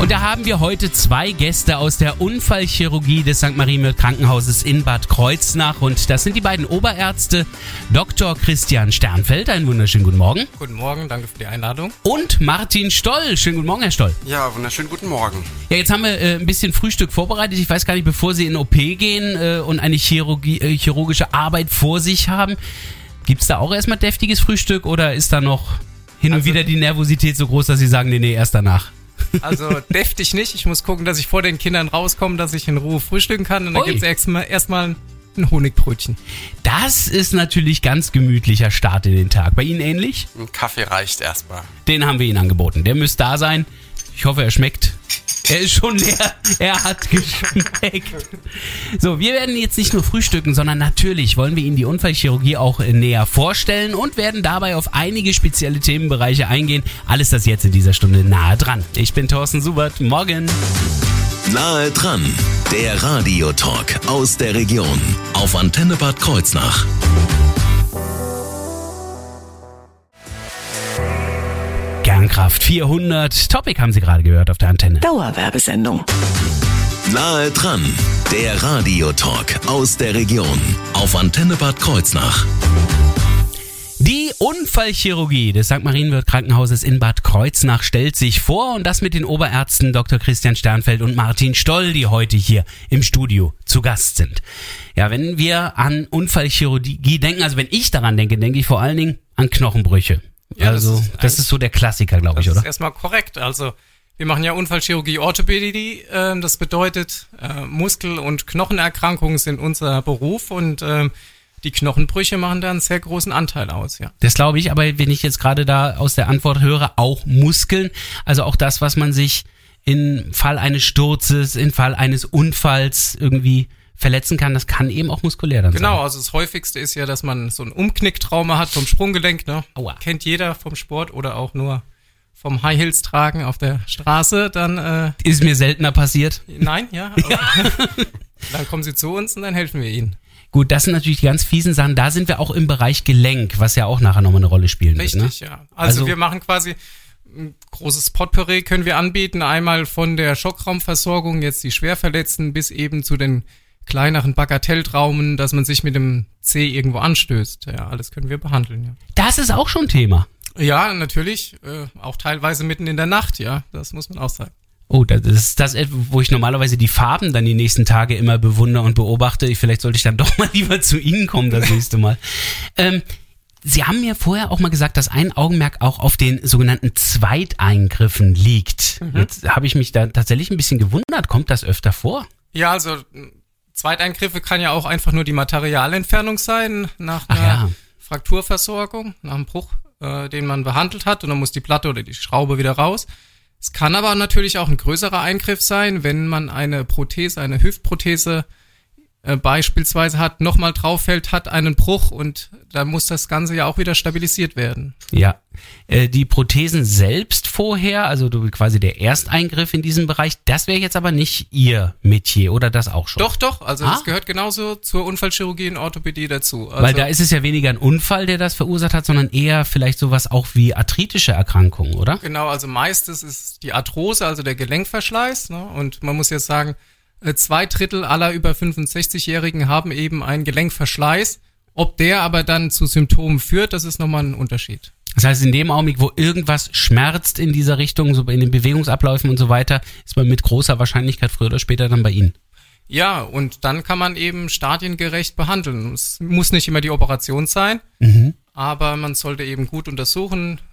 Und da haben wir heute zwei Gäste aus der Unfallchirurgie des St. Marienhimmel Krankenhauses in Bad Kreuznach. Und das sind die beiden Oberärzte Dr. Christian Sternfeld. Einen wunderschönen guten Morgen. Guten Morgen, danke für die Einladung. Und Martin Stoll. Schönen guten Morgen, Herr Stoll. Ja, wunderschönen guten Morgen. Ja, jetzt haben wir äh, ein bisschen Frühstück vorbereitet. Ich weiß gar nicht, bevor Sie in OP gehen äh, und eine Chirurgie, äh, chirurgische Arbeit vor sich haben, gibt es da auch erstmal deftiges Frühstück oder ist da noch hin und Also- wieder die Nervosität so groß, dass Sie sagen, nee, nee, erst danach? Also deftig nicht. Ich muss gucken, dass ich vor den Kindern rauskomme, dass ich in Ruhe frühstücken kann. Und dann Ui. gibt's erstmal erstmal ein Honigbrötchen. Das ist natürlich ganz gemütlicher Start in den Tag. Bei Ihnen ähnlich? Ein Kaffee reicht erstmal. Den haben wir Ihnen angeboten. Der müsste da sein. Ich hoffe, er schmeckt. Er ist schon leer. Er hat geschmeckt. So, wir werden jetzt nicht nur frühstücken, sondern natürlich wollen wir Ihnen die Unfallchirurgie auch äh, näher vorstellen und werden dabei auf einige spezielle Themenbereiche eingehen. Alles das jetzt in dieser Stunde nahe dran. Ich bin Thorsten Subert. Morgen. Nahe dran, der Radiotalk aus der Region auf Antenne Bad Kreuznach. Kernkraft 400. Topic haben Sie gerade gehört auf der Antenne. Dauerwerbesendung. Nahe dran, der Radiotalk aus der Region auf Antenne Bad Kreuznach. Die Unfallchirurgie des St. Marienwirt Krankenhauses in Bad Kreuznach stellt sich vor und das mit den Oberärzten Dr. Christian Sternfeld und Martin Stoll, die heute hier im Studio zu Gast sind. Ja, wenn wir an Unfallchirurgie denken, also wenn ich daran denke, denke ich vor allen Dingen an Knochenbrüche. Ja, das also ist das ist so der Klassiker, glaube Das ich, oder? ist erstmal korrekt. Also wir machen ja Unfallchirurgie Orthopädie. Ähm, das bedeutet, äh, Muskel- und Knochenerkrankungen sind unser Beruf und ähm, die Knochenbrüche machen da einen sehr großen Anteil aus, ja. Das glaube ich, aber wenn ich jetzt gerade da aus der Antwort höre, auch Muskeln, also auch das, was man sich im Fall eines Sturzes, im Fall eines Unfalls irgendwie verletzen kann, das kann eben auch muskulär dann Genau, sein. also das häufigste ist ja, dass man so ein Umknicktrauma hat vom Sprunggelenk, ne? Aua. Kennt jeder vom Sport oder auch nur vom High Heels tragen auf der Straße, dann äh, Ist mir seltener passiert. nein, ja. aber- dann kommen sie zu uns und dann helfen wir ihnen. Gut, das sind natürlich die ganz fiesen Sachen. Da sind wir auch im Bereich Gelenk, was ja auch nachher nochmal eine Rolle spielen Richtig, wird. Ne? ja. Also, Also- wir machen quasi ein großes Potpourri können wir anbieten, einmal von der Schockraumversorgung, jetzt die Schwerverletzten, bis eben zu den kleineren Bagatelltraumen, dass man sich mit dem C irgendwo anstößt. Ja, alles können wir behandeln, ja. Das ist auch schon Thema. Ja, natürlich, äh, auch teilweise mitten in der Nacht, ja, das muss man auch sagen. Oh, das ist das, wo ich normalerweise die Farben dann die nächsten Tage immer bewundere und beobachte. Ich- Vielleicht sollte ich dann doch mal lieber zu Ihnen kommen das nächste Mal. Ähm, Sie haben mir vorher auch mal gesagt, dass ein Augenmerk auch auf den sogenannten Zweiteingriffen liegt. Jetzt habe ich mich da tatsächlich ein bisschen gewundert. Kommt das öfter vor? Ja, also Zweiteingriffe kann ja auch einfach nur die Materialentfernung sein nach Ach einer ja. Frakturversorgung, nach einem Bruch, äh, den man behandelt hat und dann muss die Platte oder die Schraube wieder raus. Es kann aber natürlich auch ein größerer Eingriff sein, wenn man eine Prothese, eine Hüftprothese äh, beispielsweise hat, nochmal drauf fällt, hat einen Bruch und dann muss das Ganze ja auch wieder stabilisiert werden. Ja. Äh, die Prothesen selbst vorher, also quasi der Ersteingriff in diesem Bereich, das wäre jetzt aber nicht Ihr Metier oder das auch schon? Doch, doch, also Ah. das gehört genauso zur Unfallchirurgie und Orthopädie dazu. Also, Weil da ist es ja weniger ein Unfall, der das verursacht hat, sondern eher vielleicht sowas auch wie arthritische Erkrankungen, oder? Genau, also meistens ist die Arthrose, also der Gelenkverschleiß. Ne? Und man muss jetzt sagen, zwei Drittel aller über 65-Jährigen haben eben einen Gelenkverschleiß. Ob der aber dann zu Symptomen führt, das ist nochmal ein Unterschied. Das heißt, in dem Augenblick, wo irgendwas schmerzt in dieser Richtung, so in den Bewegungsabläufen und so weiter, ist man mit großer Wahrscheinlichkeit früher oder später dann bei Ihnen. Ja, und dann kann man eben stadiengerecht behandeln. Es muss nicht immer die Operation sein, aber man sollte eben gut untersuchen, äh,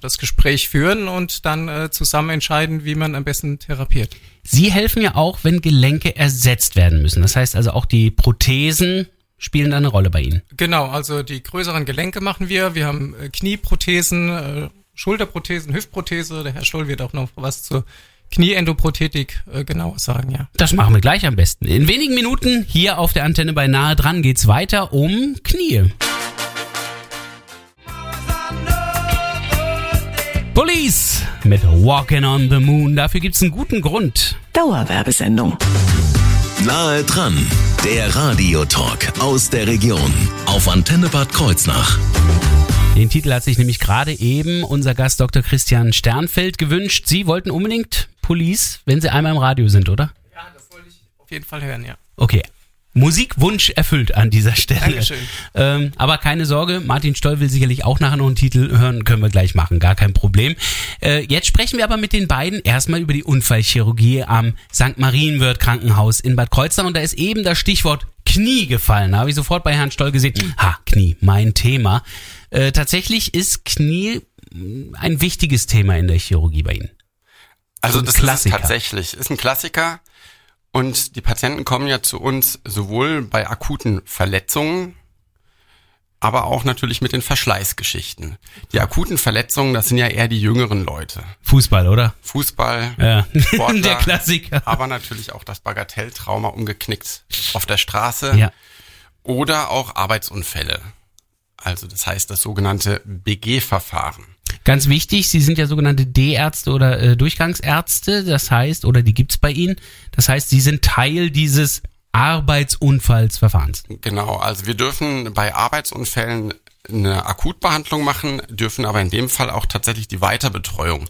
das Gespräch führen und dann äh, zusammen entscheiden, wie man am besten therapiert. Sie helfen ja auch, wenn Gelenke ersetzt werden müssen. Das heißt also auch die Prothesen spielen da eine Rolle bei Ihnen. Genau, also die größeren Gelenke machen wir. Wir haben äh, Knieprothesen, äh, Schulterprothesen, Hüftprothese. Der Herr Stoll wird auch noch was zur Knieendoprothetik äh, genauer sagen, ja. Das machen wir gleich am besten. In wenigen Minuten hier auf der Antenne bei Nahe dran geht's weiter um Knie. Police mit Walking on the Moon. Dafür gibt's einen guten Grund. Dauerwerbesendung. Nahe dran, der Radiotalk aus der Region auf Antenne Bad Kreuznach. Den Titel hat sich nämlich gerade eben unser Gast Dr. Christian Sternfeld gewünscht. Sie wollten unbedingt Police, wenn Sie einmal im Radio sind, oder? Ja, das wollte ich auf jeden Fall hören, ja. Okay. Musikwunsch erfüllt an dieser Stelle. Dankeschön. Ähm, aber keine Sorge, Martin Stoll will sicherlich auch nachher noch einen Titel hören, können wir gleich machen, gar kein Problem. Äh, jetzt sprechen wir aber mit den beiden erstmal über die Unfallchirurgie am St. Marienwirt Krankenhaus in Bad Kreuznach und da ist eben das Stichwort Knie gefallen. Da habe ich sofort bei Herrn Stoll gesehen, ha, Knie, mein Thema. Äh, tatsächlich ist Knie mh, ein wichtiges Thema in der Chirurgie bei Ihnen. Also das Klassiker. ist tatsächlich. Ist ein Klassiker. Und die Patienten kommen ja zu uns sowohl bei akuten Verletzungen, aber auch natürlich mit den Verschleißgeschichten. Die akuten Verletzungen, das sind ja eher die jüngeren Leute. Fußball, oder? Fußball, Ja, Sportler, der Klassiker. aber natürlich auch das Bagatelltrauma umgeknickt auf der Straße Ja. oder auch Arbeitsunfälle. Also das heißt das sogenannte BG-Verfahren. Ganz wichtig, Sie sind ja sogenannte D-Ärzte oder äh, Durchgangsärzte, das heißt, oder die gibt's bei Ihnen, das heißt, Sie sind Teil dieses Arbeitsunfallsverfahrens. Genau, also wir dürfen bei Arbeitsunfällen eine Akutbehandlung machen, dürfen aber in dem Fall auch tatsächlich die Weiterbetreuung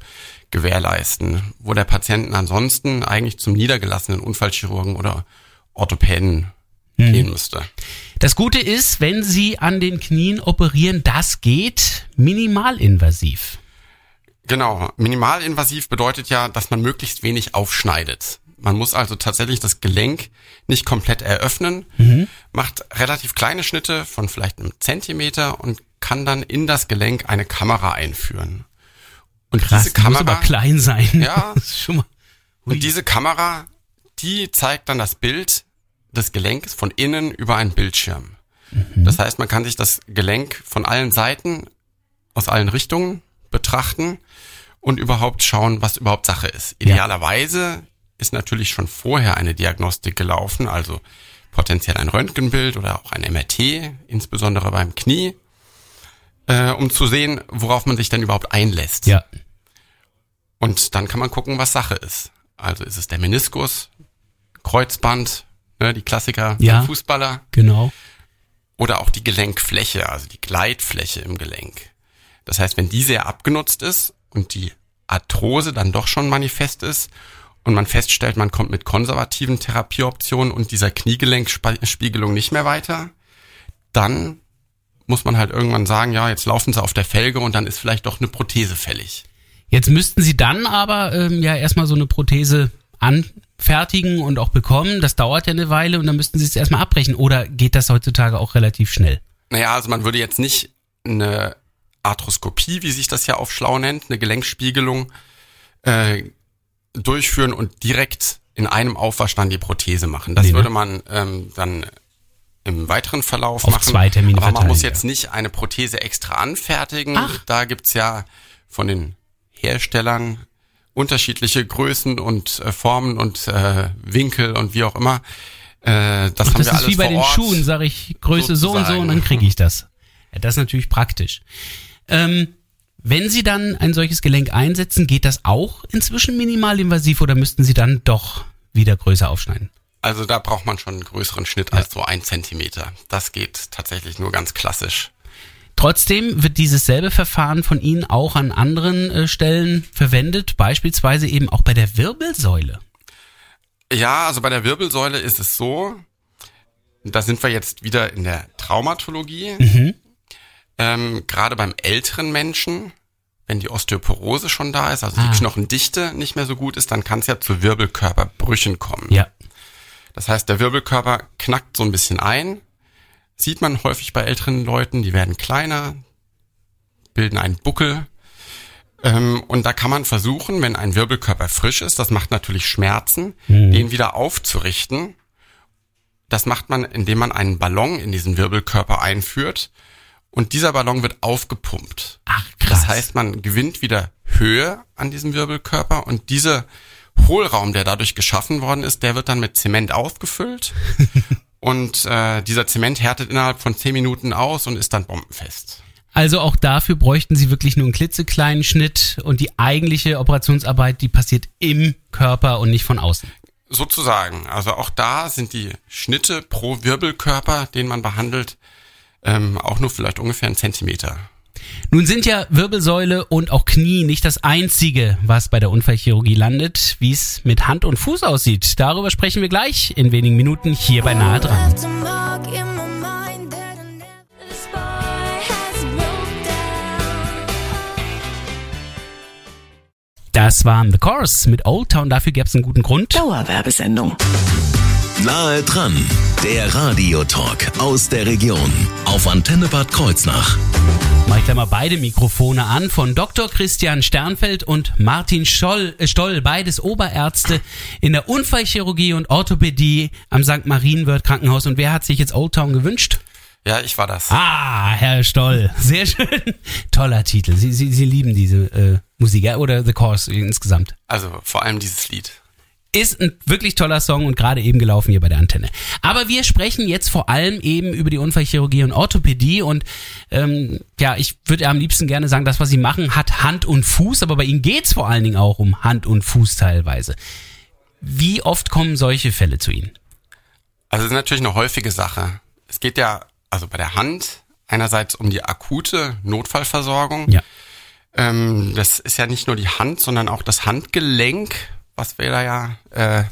gewährleisten, wo der Patienten ansonsten eigentlich zum niedergelassenen Unfallchirurgen oder Orthopäden gehen müsste. Das Gute ist, wenn Sie an den Knien operieren, das geht minimalinvasiv. Genau, minimalinvasiv bedeutet ja, dass man möglichst wenig aufschneidet. Man muss also tatsächlich das Gelenk nicht komplett eröffnen, macht relativ kleine Schnitte von vielleicht einem Zentimeter und kann dann in das Gelenk eine Kamera einführen. Und Krass, diese die muss Kamera, aber klein sein. Ja. Schon mal. und diese Kamera, die zeigt dann das Bild des Gelenkes von innen über einen Bildschirm. Das heißt, man kann sich das Gelenk von allen Seiten, aus allen Richtungen betrachten und überhaupt schauen, was überhaupt Sache ist. Idealerweise ist natürlich schon vorher eine Diagnostik gelaufen, also potenziell ein Röntgenbild oder auch ein MRT, insbesondere beim Knie, äh, um zu sehen, worauf man sich denn überhaupt einlässt. Ja. Und dann kann man gucken, was Sache ist. Also ist es der Meniskus, Kreuzband, ne, die Klassiker Ja. Fußballer Genau. oder auch die Gelenkfläche, also die Gleitfläche im Gelenk. Das heißt, wenn die sehr abgenutzt ist und die Arthrose dann doch schon manifest ist und man feststellt, man kommt mit konservativen Therapieoptionen und dieser Kniegelenkspiegelung nicht mehr weiter, dann muss man halt irgendwann sagen, ja, jetzt laufen sie auf der Felge und dann ist vielleicht doch eine Prothese fällig. Jetzt müssten Sie dann aber ähm, ja erstmal so eine Prothese anfertigen und auch bekommen. Das dauert ja eine Weile und dann müssten Sie es erstmal abbrechen. Oder geht das heutzutage auch relativ schnell? Naja, also man würde jetzt nicht eine Arthroskopie, wie sich das ja auf schlau nennt, eine Gelenkspiegelung äh, durchführen und direkt in einem Aufwasch dann die Prothese machen. Das Nee, ne? würde man ähm, dann im weiteren Verlauf Auf machen. zwei Termine Aber man muss ja. jetzt nicht eine Prothese extra anfertigen. Ach. Da gibt's ja von den Herstellern unterschiedliche Größen und äh, Formen und äh, Winkel und wie auch immer. Äh, das Ach, haben das wir ist alles wie bei den Ort. Schuhen, sage ich Größe so und so sozusagen. und dann kriege ich das. Ja, das ist natürlich praktisch. Ähm, wenn Sie dann ein solches Gelenk einsetzen, geht das auch inzwischen minimalinvasiv oder müssten Sie dann doch wieder größer aufschneiden? Also da braucht man schon einen größeren Schnitt als so ein Zentimeter. Das geht tatsächlich nur ganz klassisch. Trotzdem wird dieses selbe Verfahren von Ihnen auch an anderen äh, Stellen verwendet, beispielsweise eben auch bei der Wirbelsäule. Ja, also bei der Wirbelsäule ist es so, da sind wir jetzt wieder in der Traumatologie. Ähm, Gerade beim älteren Menschen, wenn die Osteoporose schon da ist, also Ah. die Knochendichte nicht mehr so gut ist, dann kann es ja zu Wirbelkörperbrüchen kommen. Ja. Das heißt, der Wirbelkörper knackt so ein bisschen ein. Sieht man häufig bei älteren Leuten, die werden kleiner, bilden einen Buckel. Ähm, und da kann man versuchen, wenn ein Wirbelkörper frisch ist, das macht natürlich Schmerzen, den wieder aufzurichten. Das macht man, indem man einen Ballon in diesen Wirbelkörper einführt und dieser Ballon wird aufgepumpt. Ach, krass. Das heißt, man gewinnt wieder Höhe an diesem Wirbelkörper und dieser Hohlraum, der dadurch geschaffen worden ist, der wird dann mit Zement aufgefüllt und äh, dieser Zement härtet innerhalb von zehn Minuten aus und ist dann bombenfest. Also auch dafür bräuchten Sie wirklich nur einen klitzekleinen Schnitt und die eigentliche Operationsarbeit, die passiert im Körper und nicht von außen. Sozusagen. Also auch da sind die Schnitte pro Wirbelkörper, den man behandelt, ähm, auch nur vielleicht ungefähr ein Zentimeter. Nun sind ja Wirbelsäule und auch Knie nicht das einzige, was bei der Unfallchirurgie landet. Wie es mit Hand und Fuß aussieht, darüber sprechen wir gleich in wenigen Minuten hier bei Nahe dran. Das war The Chorus mit Old Town. Dafür gäbe es einen guten Grund. Dauerwerbesendung. Nahe dran, der Radiotalk aus der Region auf Antenne Bad Kreuznach. Mach ich da mal beide Mikrofone an von Dr. Christian Sternfeld und Martin Scholl, äh, Stoll, beides Oberärzte in der Unfallchirurgie und Orthopädie am St. Marienwörth Krankenhaus. Und wer hat sich jetzt Old Town gewünscht? Ja, ich war das. Ah, Herr Stoll, sehr schön. Toller Titel. Sie, Sie, Sie lieben diese äh, Musik ja? oder The Course insgesamt. Also vor allem dieses Lied. Ist ein wirklich toller Song und gerade eben gelaufen hier bei der Antenne. Aber wir sprechen jetzt vor allem eben über die Unfallchirurgie und Orthopädie und ähm, ja, ich würde am liebsten gerne sagen, das, was Sie machen, hat Hand und Fuß, aber bei Ihnen geht's vor allen Dingen auch um Hand und Fuß teilweise. Wie oft kommen solche Fälle zu Ihnen? Also es ist natürlich eine häufige Sache. Es geht ja also bei der Hand einerseits um die akute Notfallversorgung. Ja. Ähm, das ist ja nicht nur die Hand, sondern auch das Handgelenk, was wir da ja äh,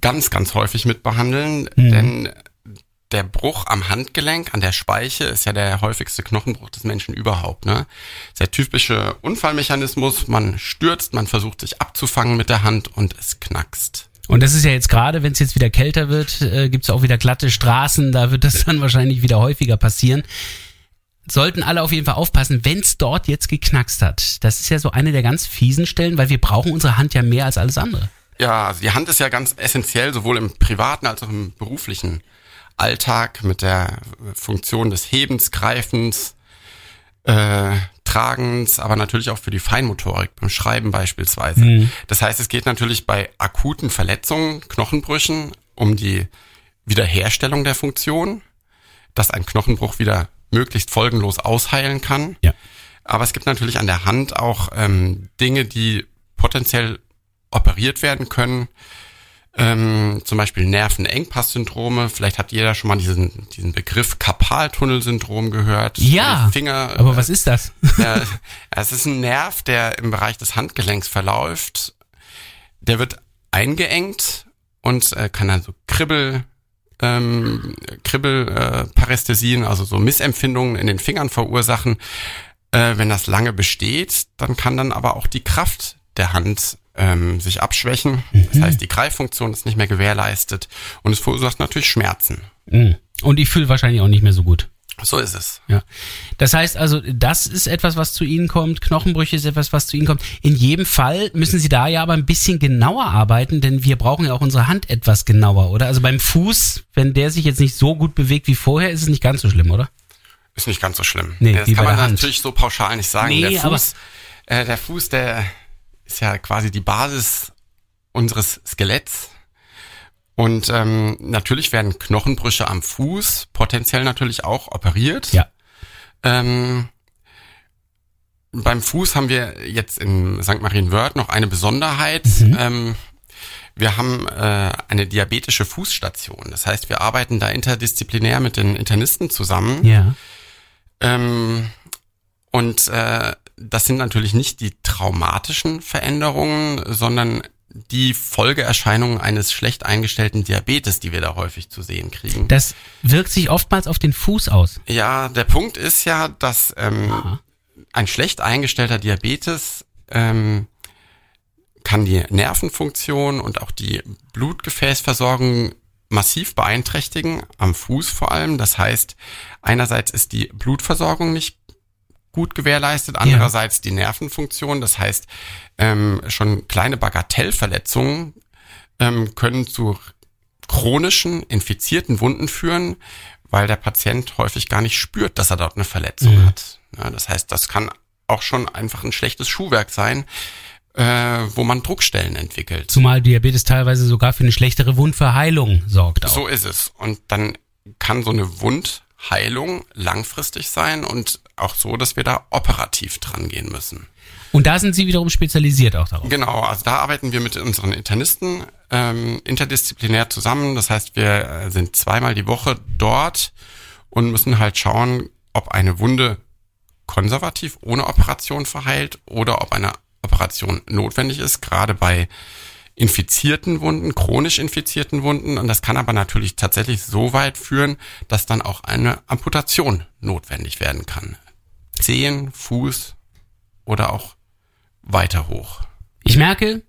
ganz, ganz häufig mit behandeln. Mhm. Denn der Bruch am Handgelenk, an der Speiche, ist ja der häufigste Knochenbruch des Menschen überhaupt. Ne? Der typische Unfallmechanismus, man stürzt, man versucht sich abzufangen mit der Hand und es knackst. Und das ist ja jetzt gerade, wenn es jetzt wieder kälter wird, äh, gibt es auch wieder glatte Straßen, da wird das dann wahrscheinlich wieder häufiger passieren. Sollten alle auf jeden Fall aufpassen, wenn es dort jetzt geknackst hat. Das ist ja so eine der ganz fiesen Stellen, weil wir brauchen unsere Hand ja mehr als alles andere. Ja, also die Hand ist ja ganz essentiell, sowohl im privaten als auch im beruflichen Alltag mit der Funktion des Hebens, Greifens, äh, Tragens, aber natürlich auch für die Feinmotorik, beim Schreiben beispielsweise. Mhm. Das heißt, es geht natürlich bei akuten Verletzungen, Knochenbrüchen um die Wiederherstellung der Funktion, dass ein Knochenbruch wieder möglichst folgenlos ausheilen kann. Ja. Aber es gibt natürlich an der Hand auch ähm, Dinge, die potenziell operiert werden können. Ähm, zum Beispiel Nervenengpass-Syndrome. Vielleicht hat jeder schon mal diesen, diesen Begriff Karpaltunnelsyndrom gehört. Ja, Finger, aber was ist das? ja, es ist ein Nerv, der im Bereich des Handgelenks verläuft. Der wird eingeengt und äh, kann dann so Kribbel, ähm, Kribbelparästhesien, also so Missempfindungen in den Fingern verursachen. Äh, wenn das lange besteht, dann kann dann aber auch die Kraft der Hand ähm, sich abschwächen. Das heißt, die Greiffunktion ist nicht mehr gewährleistet und es verursacht natürlich Schmerzen. Mhm. Und ich fühle wahrscheinlich auch nicht mehr so gut. So ist es. Ja. Das heißt also, das ist etwas, was zu Ihnen kommt. Knochenbrüche ist etwas, was zu Ihnen kommt. In jedem Fall müssen Sie da ja aber ein bisschen genauer arbeiten, denn wir brauchen ja auch unsere Hand etwas genauer, oder? Also beim Fuß, wenn der sich jetzt nicht so gut bewegt wie vorher, ist es nicht ganz so schlimm, oder? Ist nicht ganz so schlimm. Nee, das kann man natürlich so pauschal nicht sagen. Nee, der Fuß, äh, der Fuß, der ist ja quasi die Basis unseres Skeletts. Und ähm, natürlich werden Knochenbrüche am Fuß potenziell natürlich auch operiert. Ja. Ähm, beim Fuß haben wir jetzt in St. Marienwörth noch eine Besonderheit. Mhm. Ähm, wir haben äh, eine diabetische Fußstation. Das heißt, wir arbeiten da interdisziplinär mit den Internisten zusammen. Ja. Ähm, und äh, das sind natürlich nicht die traumatischen Veränderungen, sondern die Folgeerscheinungen eines schlecht eingestellten Diabetes, die wir da häufig zu sehen kriegen. Das wirkt sich oftmals auf den Fuß aus. Ja, der Punkt ist ja, dass ähm, Aha. ein schlecht eingestellter Diabetes ähm, kann die Nervenfunktion und auch die Blutgefäßversorgung massiv beeinträchtigen, am Fuß vor allem. Das heißt, einerseits ist die Blutversorgung nicht gut gewährleistet, andererseits die Nervenfunktion. Das heißt, ähm, schon kleine Bagatellverletzungen ähm, können zu chronischen, infizierten Wunden führen, weil der Patient häufig gar nicht spürt, dass er dort eine Verletzung Mhm. hat. Ja, das heißt, das kann auch schon einfach ein schlechtes Schuhwerk sein, äh, wo man Druckstellen entwickelt. Zumal Diabetes teilweise sogar für eine schlechtere Wundverheilung sorgt auch. So ist es. Und dann kann so eine Heilung langfristig sein und auch so, dass wir da operativ dran gehen müssen. Und da sind Sie wiederum spezialisiert auch darauf. Genau, also da arbeiten wir mit unseren Internisten ähm, interdisziplinär zusammen. Das heißt, wir äh, sind zweimal die Woche dort und müssen halt schauen, ob eine Wunde konservativ ohne Operation verheilt oder ob eine Operation notwendig ist, gerade bei infizierten Wunden, chronisch infizierten Wunden. Und das kann aber natürlich tatsächlich so weit führen, dass dann auch eine Amputation notwendig werden kann. Zehen, Fuß oder auch weiter hoch. Ich merke,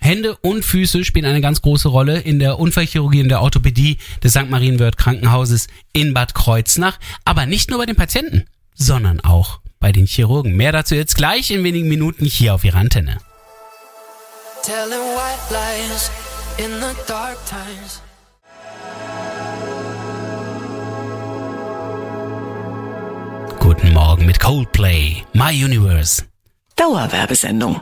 Hände und Füße spielen eine ganz große Rolle in der Unfallchirurgie und der Orthopädie des St. Marienwörth Krankenhauses in Bad Kreuznach. Aber nicht nur bei den Patienten, sondern auch bei den Chirurgen. Mehr dazu jetzt gleich in wenigen Minuten hier auf Ihrer Antenne. Telling white lies in the dark times. Guten Morgen mit Coldplay, My Universe. Dauerwerbesendung.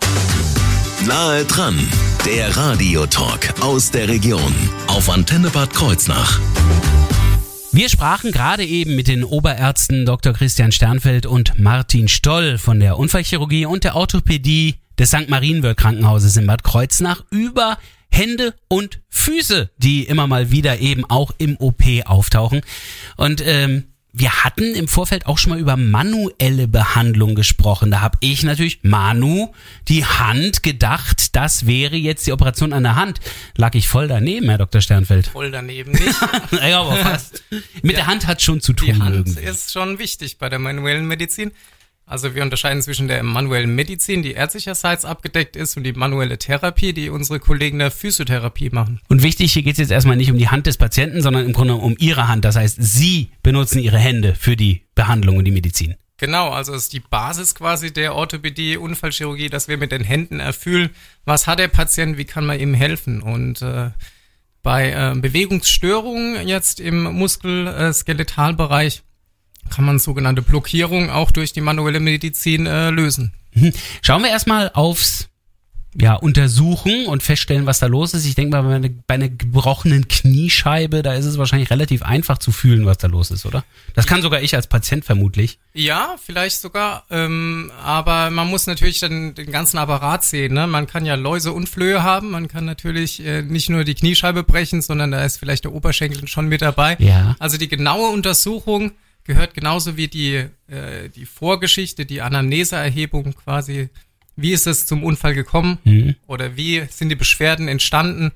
Nahe dran, der Radiotalk aus der Region auf Antenne Bad Kreuznach. Wir sprachen gerade eben mit den Oberärzten Dr. Christian Sternfeld und Martin Stoll von der Unfallchirurgie und der Orthopädie des St. Marienwörth Krankenhauses in Bad Kreuznach über Hände und Füße, die immer mal wieder eben auch im OP auftauchen. Und ähm, wir hatten im Vorfeld auch schon mal über manuelle Behandlung gesprochen. Da habe ich natürlich Manu die Hand gedacht, das wäre jetzt die Operation an der Hand. Lag ich voll daneben, Herr Dr. Sternfeld. Voll daneben nicht. ja, aber fast. Mit Ja. der Hand hat schon zu tun. Die Hand irgendwie. ist schon wichtig bei der manuellen Medizin. Also wir unterscheiden zwischen der manuellen Medizin, die ärztlicherseits abgedeckt ist, und die manuelle Therapie, die unsere Kollegen der Physiotherapie machen. Und wichtig, hier geht es jetzt erstmal nicht um die Hand des Patienten, sondern im Grunde um Ihre Hand. Das heißt, Sie benutzen Ihre Hände für die Behandlung und die Medizin. Genau, also es ist die Basis quasi der Orthopädie, Unfallchirurgie, dass wir mit den Händen erfüllen, was hat der Patient, wie kann man ihm helfen. Und äh, bei äh, Bewegungsstörungen jetzt im Muskel-Skeletalbereich kann man sogenannte Blockierung auch durch die manuelle Medizin äh, lösen. Mhm. Schauen wir erstmal aufs ja, untersuchen und feststellen, was da los ist. Ich denke mal, bei einer, bei einer gebrochenen Kniescheibe, da ist es wahrscheinlich relativ einfach zu fühlen, was da los ist, oder? Das kann sogar ich als Patient vermutlich. Ja, vielleicht sogar, ähm, aber man muss natürlich dann den ganzen Apparat sehen. Ne? Man kann ja Läuse und Flöhe haben, man kann natürlich äh, nicht nur die Kniescheibe brechen, sondern da ist vielleicht der Oberschenkel schon mit dabei. Ja. Also die genaue Untersuchung gehört genauso wie die, äh, die Vorgeschichte, die Anamneseerhebung quasi. Wie ist es zum Unfall gekommen? Mhm. Oder wie sind die Beschwerden entstanden?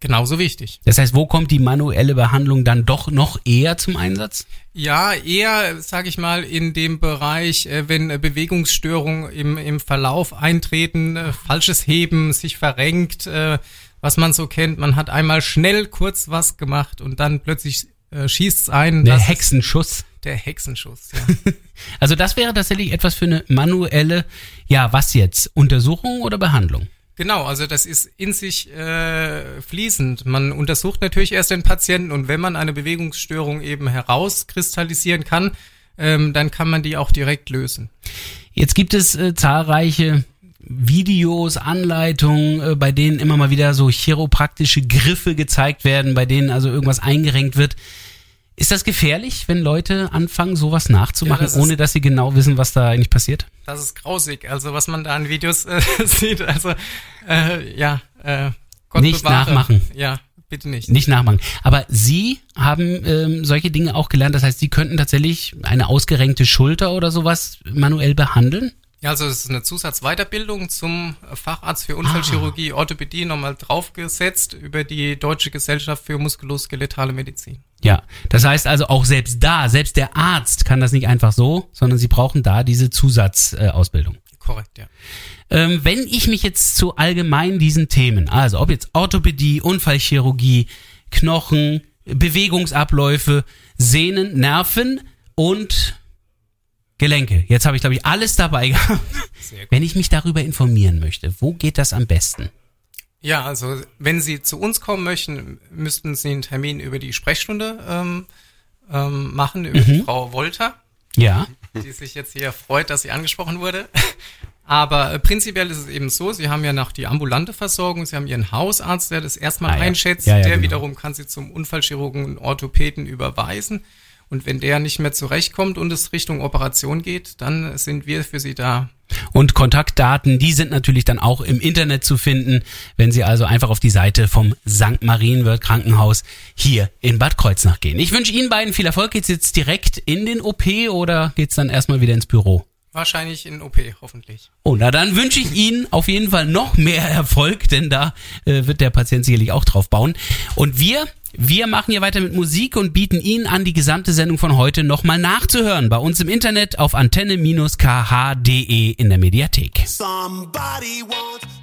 Genauso wichtig. Das heißt, wo kommt die manuelle Behandlung dann doch noch eher zum Einsatz? Ja, eher, sage ich mal, in dem Bereich, äh, wenn Bewegungsstörungen im, im Verlauf eintreten, äh, falsches Heben, sich verrenkt, äh, was man so kennt. Man hat einmal schnell kurz was gemacht und dann plötzlich äh, schießt's ein. Der Hexenschuss. Der Hexenschuss, ja. Also das wäre tatsächlich etwas für eine manuelle, ja, was jetzt? Untersuchung oder Behandlung? Genau, also das ist in sich äh, fließend. Man untersucht natürlich erst den Patienten und wenn man eine Bewegungsstörung eben herauskristallisieren kann, ähm, dann kann man die auch direkt lösen. Jetzt gibt es äh, zahlreiche Videos, Anleitungen, äh, bei denen immer mal wieder so chiropraktische Griffe gezeigt werden, bei denen also irgendwas eingerenkt wird. Ist das gefährlich, wenn Leute anfangen, sowas nachzumachen, Ja, das ist- ohne dass sie genau wissen, was da eigentlich passiert? Das ist grausig. Also was man da an Videos äh, sieht, also äh, ja, äh, Gott Nicht bewahre. nachmachen. Ja, bitte nicht. Nicht nachmachen. Aber Sie haben ähm, solche Dinge auch gelernt. Das heißt, Sie könnten tatsächlich eine ausgerenkte Schulter oder sowas manuell behandeln? Ja, also es ist eine Zusatzweiterbildung zum Facharzt für Unfallchirurgie, Orthopädie nochmal draufgesetzt über die Deutsche Gesellschaft für muskuloskeletale Medizin. Ja, das heißt also auch selbst da, selbst der Arzt kann das nicht einfach so, sondern Sie brauchen da diese Zusatzausbildung. Ausbildung. Korrekt, ja. ähm, wenn ich mich jetzt zu allgemein diesen Themen, also ob jetzt Orthopädie, Unfallchirurgie, Knochen, Bewegungsabläufe, Sehnen, Nerven und Gelenke. Jetzt habe ich, glaube ich, alles dabei gehabt. Wenn ich mich darüber informieren möchte, wo geht das am besten? Ja, also wenn Sie zu uns kommen möchten, müssten Sie einen Termin über die Sprechstunde ähm, ähm, machen, über die Frau Wolter, Ja. die sich jetzt hier freut, dass sie angesprochen wurde. Aber äh, prinzipiell ist es eben so, Sie haben ja noch die ambulante Versorgung, Sie haben Ihren Hausarzt, der das erstmal Ah, ja. einschätzt, Ja, ja, der genau. wiederum kann Sie zum Unfallchirurgen und Orthopäden überweisen. Und wenn der nicht mehr zurechtkommt und es Richtung Operation geht, dann sind wir für Sie da. Und Kontaktdaten, die sind natürlich dann auch im Internet zu finden, wenn Sie also einfach auf die Seite vom St. Marienwirt Krankenhaus hier in Bad Kreuznach gehen. Ich wünsche Ihnen beiden viel Erfolg. Geht's jetzt direkt in den OP oder geht's dann erstmal wieder ins Büro? Wahrscheinlich in OP, hoffentlich. Oh, na dann wünsche ich Ihnen auf jeden Fall noch mehr Erfolg, denn da äh, wird der Patient sicherlich auch drauf bauen. Und wir, wir machen hier weiter mit Musik und bieten Ihnen an, die gesamte Sendung von heute nochmal nachzuhören. Bei uns im Internet auf antenne-kh.de in der Mediathek. Somebody wants